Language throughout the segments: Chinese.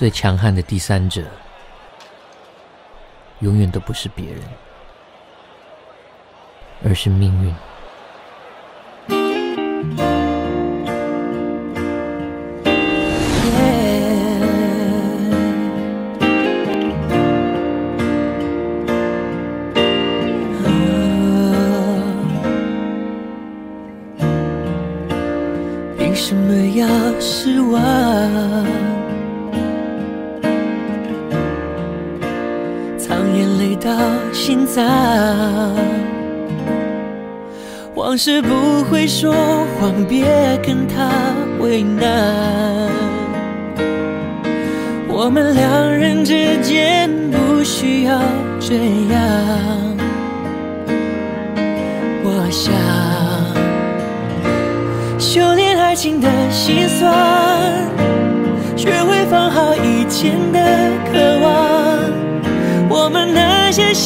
最强悍的第三者，永远都不是别人，而是命运。凭什么要失望？心脏，往事不会说谎，别跟他为难。我们两人之间不需要这样，我想。修炼爱情的心酸，学会放好以前的渴望。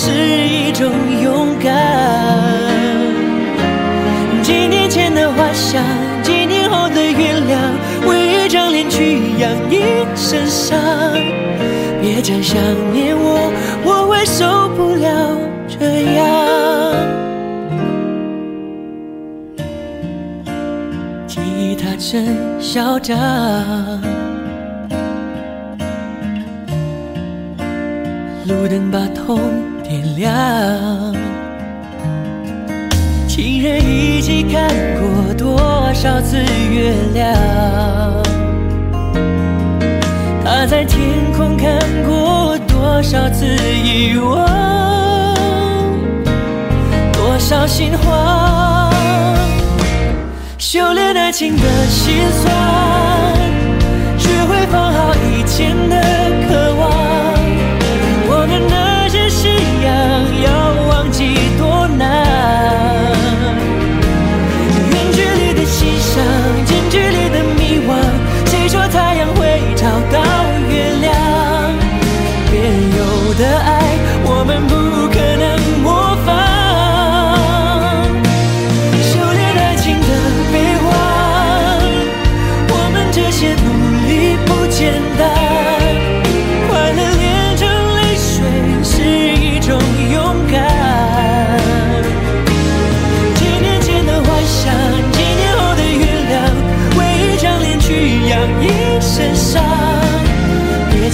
是一种勇敢。几年前的花香，几年后的原谅，为一张脸去养一身伤。别讲想念我，我会受不了这样。吉他真嚣张，路灯把痛点亮。情人一起看过多少次月亮？他在天空看过多少次遗忘？多少心慌？修炼爱情的心酸，到月亮？别有的爱，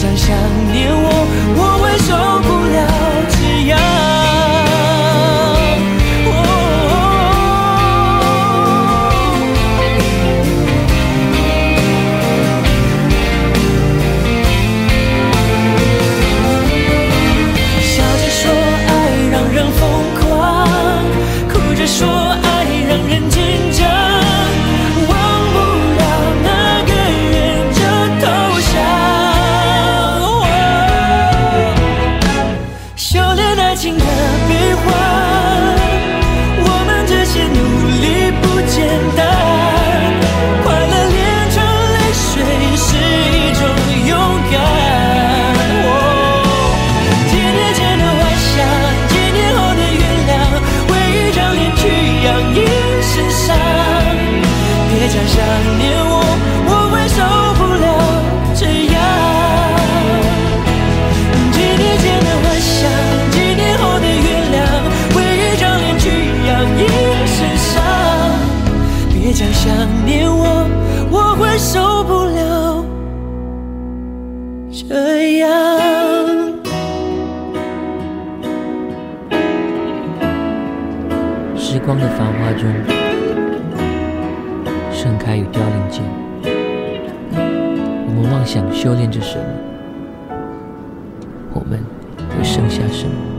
别讲想爱情的悲欢，别讲想念我，我会受不了这样。时光的繁华中，盛开与凋零间，我们妄想修炼着什么，我们会剩下什么？